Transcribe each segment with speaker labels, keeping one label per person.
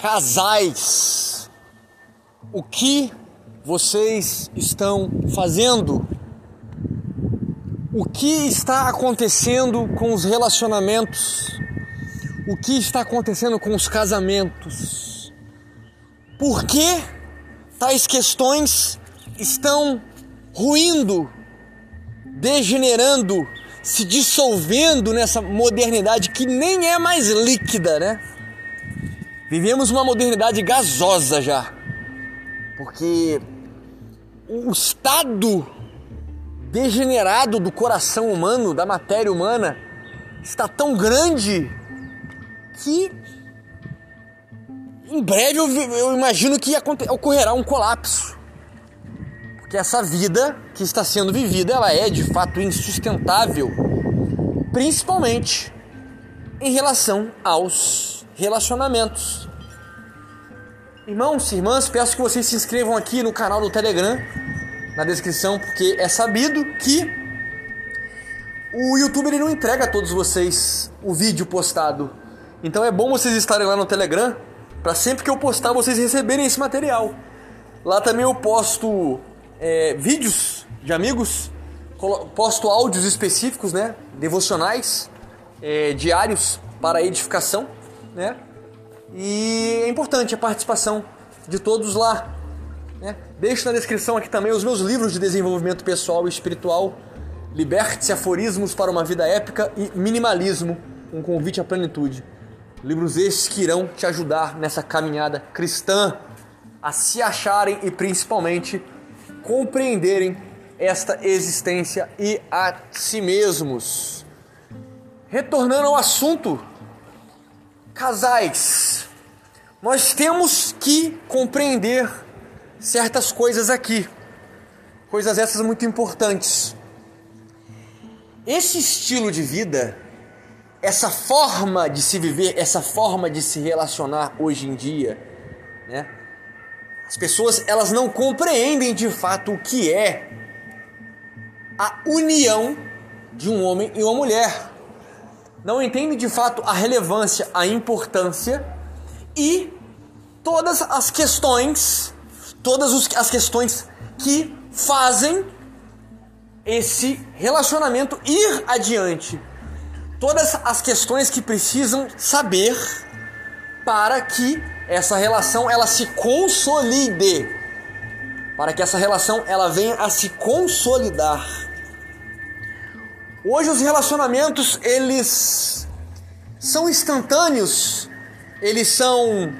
Speaker 1: Casais, o que vocês estão fazendo? O que está acontecendo com os relacionamentos? O que está acontecendo com os casamentos? Por que tais questões estão ruindo, degenerando, se dissolvendo nessa modernidade que nem é mais líquida, né? Vivemos uma modernidade gasosa já. Porque o estado degenerado do coração humano, da matéria humana, está tão grande que em breve eu, eu imagino que ocorrerá um colapso. Porque essa vida que está sendo vivida, ela é de fato insustentável, principalmente em relação aos relacionamentos. Irmãos e irmãs, peço que vocês se inscrevam aqui no canal do Telegram, na descrição, porque é sabido que o YouTube ele não entrega a todos vocês o vídeo postado. Então é bom vocês estarem lá no Telegram para sempre que eu postar vocês receberem esse material. Lá também eu posto é, vídeos de amigos, posto áudios específicos, né, devocionais, é, diários para edificação, né? E é importante a participação de todos lá. Né? Deixo na descrição aqui também os meus livros de desenvolvimento pessoal e espiritual, Liberte-se Aforismos para uma Vida Épica e Minimalismo, um convite à plenitude. Livros esses que irão te ajudar nessa caminhada cristã a se acharem e principalmente compreenderem esta existência e a si mesmos. Retornando ao assunto, casais, nós temos que compreender certas coisas aqui, coisas essas muito importantes. Esse estilo de vida essa forma de se viver, essa forma de se relacionar hoje em dia, né? As pessoas elas não compreendem de fato o que é a união de um homem e uma mulher. Não entendem de fato a relevância, a importância e todas as questões, todas as questões que fazem esse relacionamento ir adiante todas as questões que precisam saber para que essa relação ela se consolide, para que essa relação ela venha a se consolidar. Hoje os relacionamentos eles são instantâneos, eles são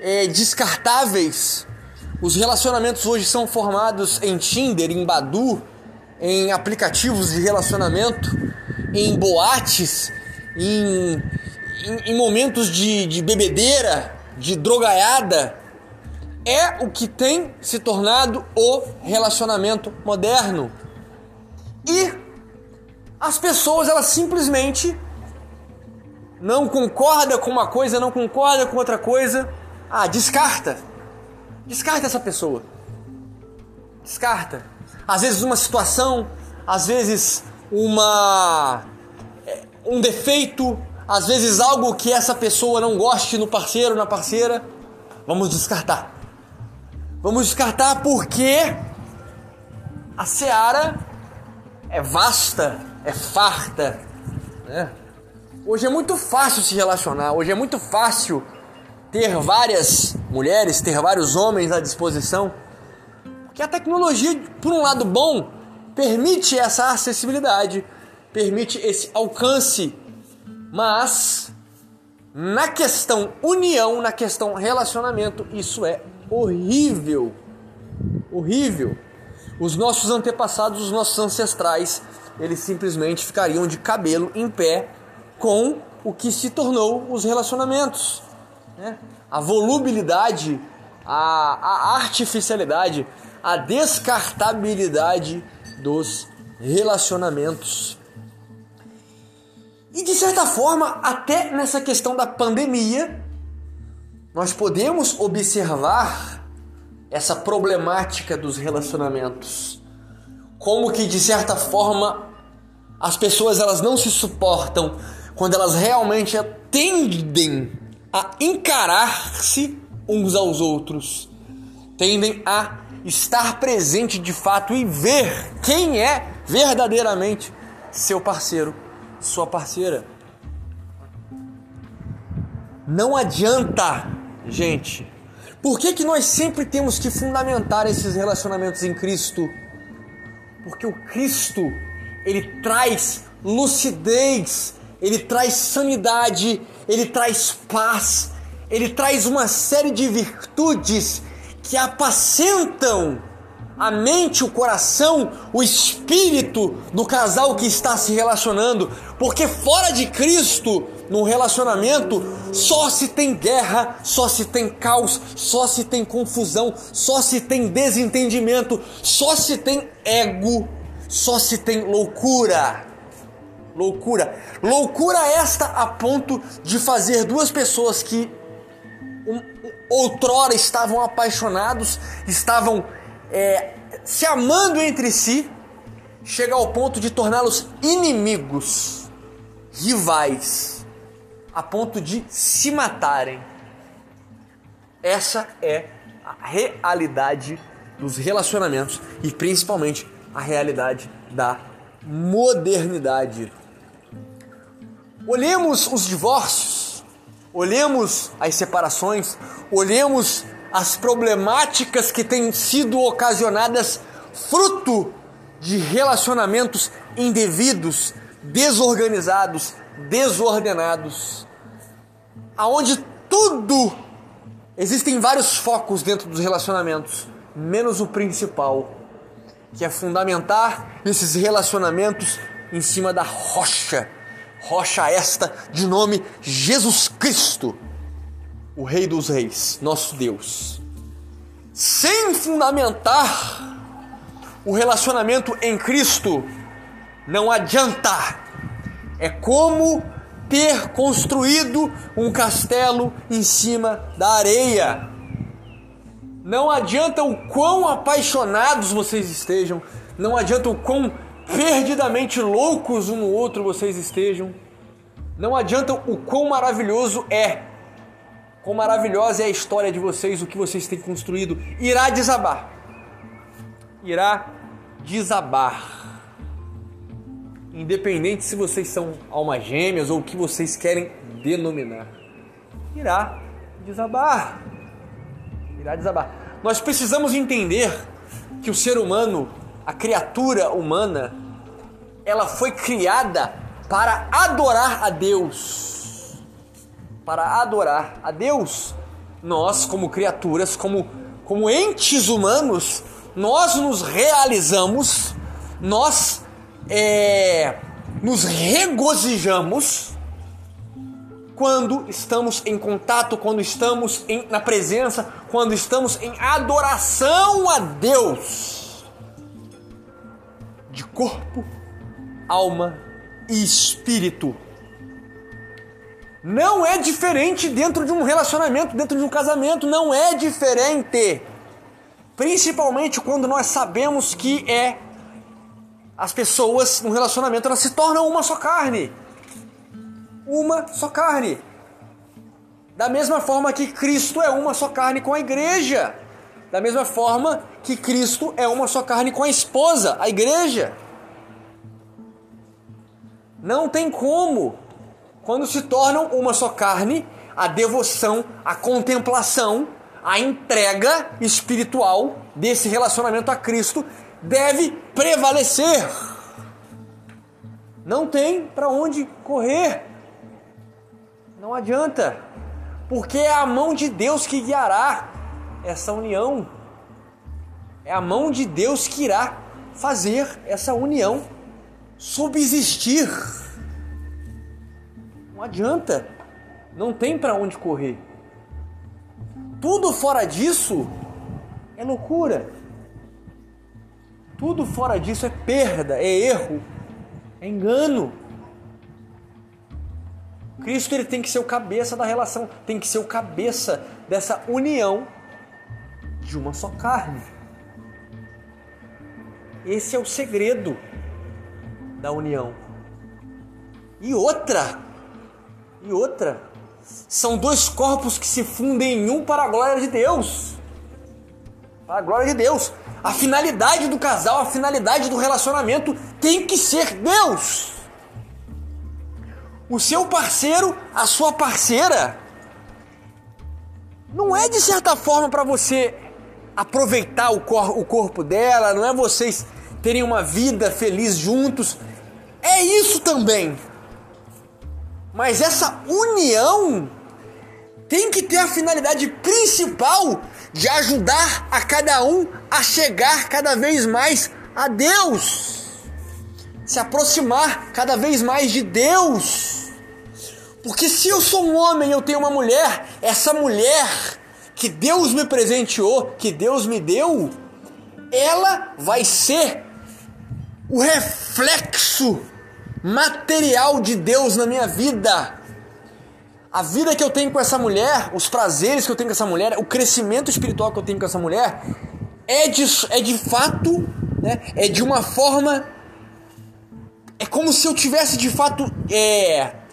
Speaker 1: é, descartáveis. Os relacionamentos hoje são formados em Tinder, em Badu, em aplicativos de relacionamento em boates, em, em, em momentos de, de bebedeira, de drogaiada, é o que tem se tornado o relacionamento moderno. E as pessoas elas simplesmente não concordam com uma coisa, não concordam com outra coisa. Ah, descarta. Descarta essa pessoa. Descarta. Às vezes uma situação, às vezes uma um defeito, às vezes algo que essa pessoa não goste no parceiro, na parceira, vamos descartar. Vamos descartar porque a seara é vasta, é farta. Né? Hoje é muito fácil se relacionar, hoje é muito fácil ter várias mulheres, ter vários homens à disposição. Porque a tecnologia, por um lado bom, permite essa acessibilidade, permite esse alcance, mas na questão união, na questão relacionamento, isso é horrível. Horrível. Os nossos antepassados, os nossos ancestrais, eles simplesmente ficariam de cabelo em pé com o que se tornou os relacionamentos. Né? A volubilidade, a, a artificialidade, a descartabilidade dos relacionamentos. E de certa forma, até nessa questão da pandemia, nós podemos observar essa problemática dos relacionamentos. Como que de certa forma as pessoas elas não se suportam quando elas realmente tendem a encarar-se uns aos outros, tendem a estar presente de fato e ver quem é verdadeiramente seu parceiro, sua parceira. Não adianta, gente. Por que, que nós sempre temos que fundamentar esses relacionamentos em Cristo? Porque o Cristo, ele traz lucidez, ele traz sanidade, ele traz paz, ele traz uma série de virtudes que apacentam a mente, o coração, o espírito do casal que está se relacionando, porque fora de Cristo, no relacionamento, só se tem guerra, só se tem caos, só se tem confusão, só se tem desentendimento, só se tem ego, só se tem loucura. Loucura. Loucura esta a ponto de fazer duas pessoas que um, outrora estavam apaixonados, estavam é, se amando entre si, chega ao ponto de torná-los inimigos, rivais, a ponto de se matarem. Essa é a realidade dos relacionamentos e principalmente a realidade da modernidade. Olhemos os divórcios, olhemos as separações, olhemos as problemáticas que têm sido ocasionadas fruto de relacionamentos indevidos, desorganizados, desordenados, aonde tudo existem vários focos dentro dos relacionamentos, menos o principal, que é fundamentar esses relacionamentos em cima da rocha, rocha esta de nome Jesus Cristo o Rei dos Reis, nosso Deus, sem fundamentar o relacionamento em Cristo, não adianta. É como ter construído um castelo em cima da areia. Não adianta o quão apaixonados vocês estejam, não adianta o quão perdidamente loucos um no outro vocês estejam, não adianta o quão maravilhoso é Quão maravilhosa é a história de vocês, o que vocês têm construído. Irá desabar. Irá desabar. Independente se vocês são almas gêmeas ou o que vocês querem denominar. Irá desabar. Irá desabar. Nós precisamos entender que o ser humano, a criatura humana, ela foi criada para adorar a Deus para adorar a Deus. Nós, como criaturas, como, como entes humanos, nós nos realizamos, nós é, nos regozijamos quando estamos em contato, quando estamos em, na presença, quando estamos em adoração a Deus de corpo, alma e espírito. Não é diferente dentro de um relacionamento, dentro de um casamento, não é diferente. Principalmente quando nós sabemos que é as pessoas no relacionamento elas se tornam uma só carne. Uma só carne. Da mesma forma que Cristo é uma só carne com a igreja. Da mesma forma que Cristo é uma só carne com a esposa, a igreja. Não tem como quando se tornam uma só carne, a devoção, a contemplação, a entrega espiritual desse relacionamento a Cristo deve prevalecer. Não tem para onde correr. Não adianta, porque é a mão de Deus que guiará essa união. É a mão de Deus que irá fazer essa união subsistir. Não adianta. Não tem para onde correr. Tudo fora disso é loucura. Tudo fora disso é perda, é erro, é engano. Cristo ele tem que ser o cabeça da relação, tem que ser o cabeça dessa união de uma só carne. Esse é o segredo da união. E outra, e outra, são dois corpos que se fundem em um para a glória de Deus. Para a glória de Deus. A finalidade do casal, a finalidade do relacionamento tem que ser Deus. O seu parceiro, a sua parceira, não é de certa forma para você aproveitar o, cor o corpo dela, não é vocês terem uma vida feliz juntos. É isso também. Mas essa união tem que ter a finalidade principal de ajudar a cada um a chegar cada vez mais a Deus, se aproximar cada vez mais de Deus. Porque se eu sou um homem e eu tenho uma mulher, essa mulher que Deus me presenteou, que Deus me deu, ela vai ser o reflexo material de Deus na minha vida. A vida que eu tenho com essa mulher, os prazeres que eu tenho com essa mulher, o crescimento espiritual que eu tenho com essa mulher, é de, é de fato, né, é de uma forma. É como se eu tivesse de fato é,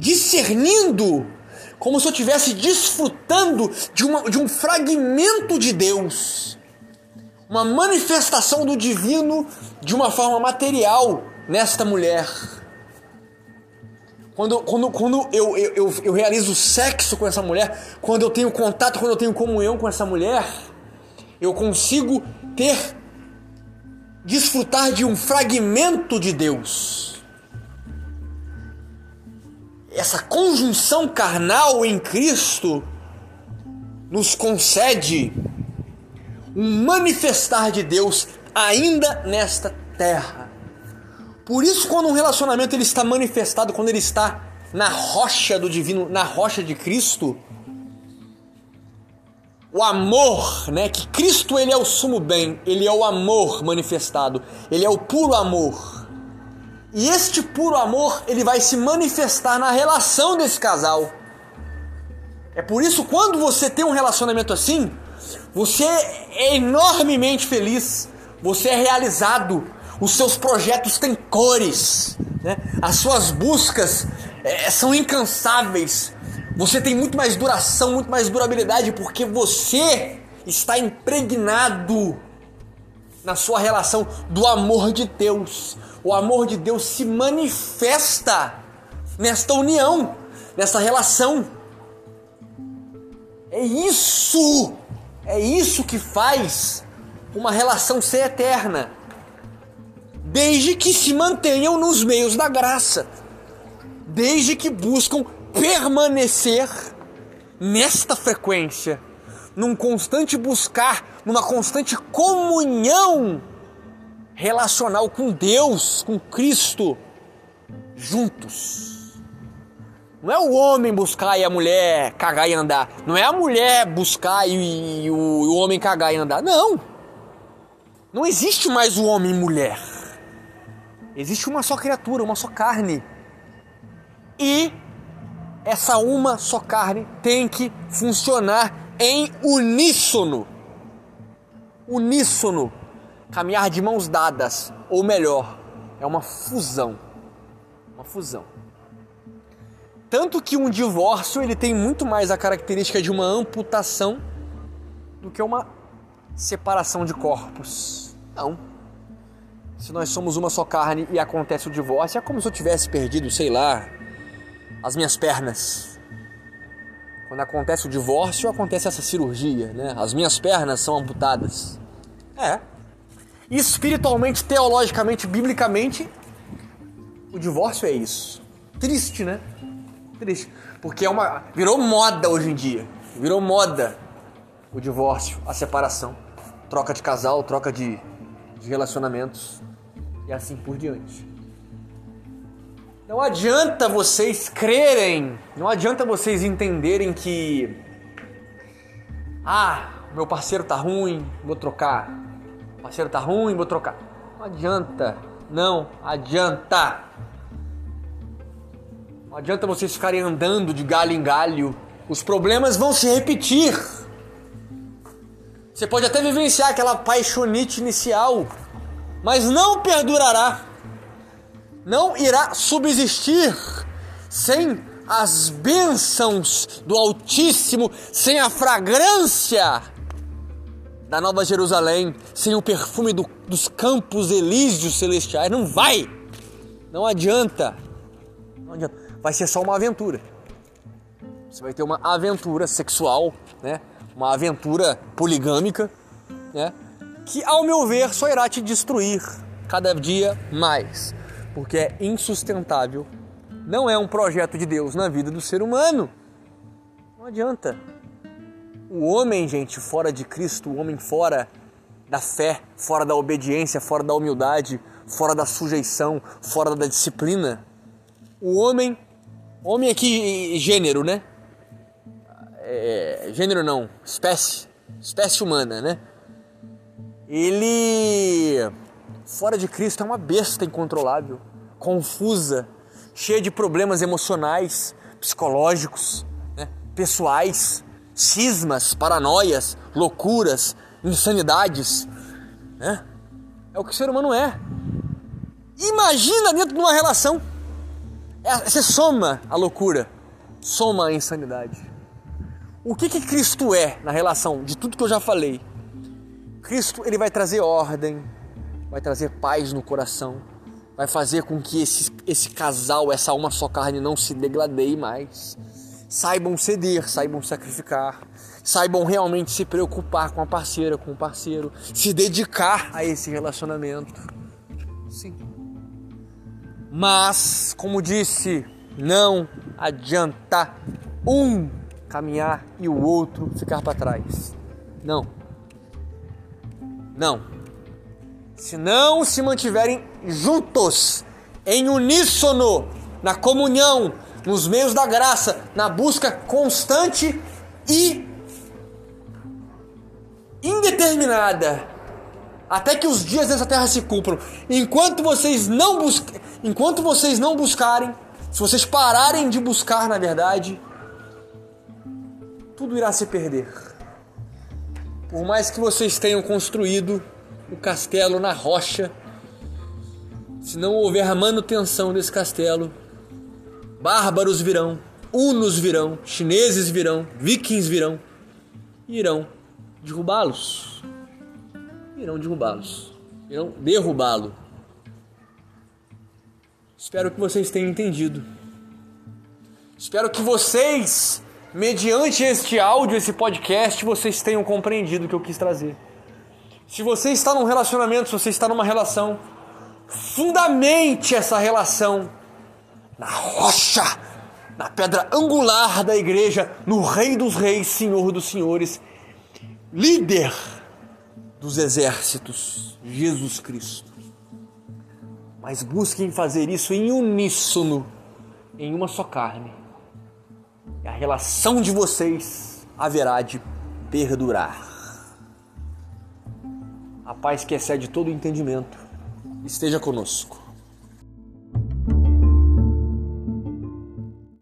Speaker 1: discernindo, como se eu estivesse desfrutando de, uma, de um fragmento de Deus, uma manifestação do divino de uma forma material nesta mulher. Quando, quando, quando eu, eu, eu, eu realizo sexo com essa mulher, quando eu tenho contato, quando eu tenho comunhão com essa mulher, eu consigo ter, desfrutar de um fragmento de Deus. Essa conjunção carnal em Cristo nos concede um manifestar de Deus ainda nesta terra. Por isso, quando um relacionamento ele está manifestado, quando ele está na rocha do divino, na rocha de Cristo, o amor, né? Que Cristo ele é o sumo bem, ele é o amor manifestado, ele é o puro amor. E este puro amor, ele vai se manifestar na relação desse casal. É por isso quando você tem um relacionamento assim, você é enormemente feliz, você é realizado, os seus projetos têm cores, né? as suas buscas é, são incansáveis. Você tem muito mais duração, muito mais durabilidade, porque você está impregnado na sua relação do amor de Deus. O amor de Deus se manifesta nesta união, nessa relação. É isso, é isso que faz uma relação ser eterna. Desde que se mantenham nos meios da graça, desde que buscam permanecer nesta frequência, num constante buscar, numa constante comunhão relacional com Deus, com Cristo, juntos. Não é o homem buscar e a mulher cagar e andar. Não é a mulher buscar e, e o, o homem cagar e andar. Não. Não existe mais o homem e mulher. Existe uma só criatura, uma só carne. E essa uma só carne tem que funcionar em uníssono. Uníssono. Caminhar de mãos dadas, ou melhor, é uma fusão. Uma fusão. Tanto que um divórcio ele tem muito mais a característica de uma amputação do que uma separação de corpos. Não se nós somos uma só carne e acontece o divórcio, é como se eu tivesse perdido, sei lá, as minhas pernas. Quando acontece o divórcio, acontece essa cirurgia, né? As minhas pernas são amputadas. É. Espiritualmente, teologicamente, biblicamente, o divórcio é isso. Triste, né? Triste. Porque é uma. Virou moda hoje em dia. Virou moda o divórcio, a separação. Troca de casal, troca de, de relacionamentos e assim por diante. Não adianta vocês crerem, não adianta vocês entenderem que ah, meu parceiro tá ruim, vou trocar. Parceiro tá ruim, vou trocar. Não adianta, não adianta. Não adianta vocês ficarem andando de galho em galho. Os problemas vão se repetir. Você pode até vivenciar aquela paixonite inicial, mas não perdurará, não irá subsistir sem as bênçãos do Altíssimo, sem a fragrância da Nova Jerusalém, sem o perfume do, dos campos elíseos celestiais. Não vai! Não adianta. Não adianta. Vai ser só uma aventura. Você vai ter uma aventura sexual, né? Uma aventura poligâmica, né? Que, ao meu ver, só irá te destruir cada dia mais, porque é insustentável. Não é um projeto de Deus na vida do ser humano. Não adianta. O homem, gente, fora de Cristo, o homem fora da fé, fora da obediência, fora da humildade, fora da sujeição, fora da disciplina. O homem, homem aqui gênero, né? É, gênero não, espécie, espécie humana, né? Ele fora de Cristo é uma besta incontrolável, confusa, cheia de problemas emocionais, psicológicos, né? pessoais, cismas, paranoias, loucuras, insanidades. Né? É o que o ser humano é. Imagina dentro de uma relação. É, você soma a loucura, soma a insanidade. O que, que Cristo é na relação de tudo que eu já falei? Cristo ele vai trazer ordem, vai trazer paz no coração, vai fazer com que esse, esse casal, essa uma só carne não se degladeie mais. Saibam ceder, saibam sacrificar, saibam realmente se preocupar com a parceira, com o parceiro, se dedicar a esse relacionamento. Sim. Mas, como disse, não adianta um caminhar e o outro ficar para trás. Não. Não se não se mantiverem juntos, em uníssono, na comunhão, nos meios da graça, na busca constante e indeterminada, até que os dias dessa terra se cumpram. Enquanto vocês não bus enquanto vocês não buscarem, se vocês pararem de buscar, na verdade, tudo irá se perder. Por mais que vocês tenham construído o castelo na rocha. Se não houver manutenção desse castelo, bárbaros virão, hunos virão, chineses virão, vikings virão e irão derrubá-los. Irão derrubá-los. Irão derrubá-lo. Espero que vocês tenham entendido. Espero que vocês, mediante este áudio, esse podcast, vocês tenham compreendido o que eu quis trazer. Se você está num relacionamento, se você está numa relação, fundamente essa relação na rocha, na pedra angular da igreja, no Rei dos Reis, Senhor dos Senhores, líder dos exércitos, Jesus Cristo. Mas busquem fazer isso em uníssono, em uma só carne. E a relação de vocês haverá de perdurar a paz que excede todo entendimento esteja conosco.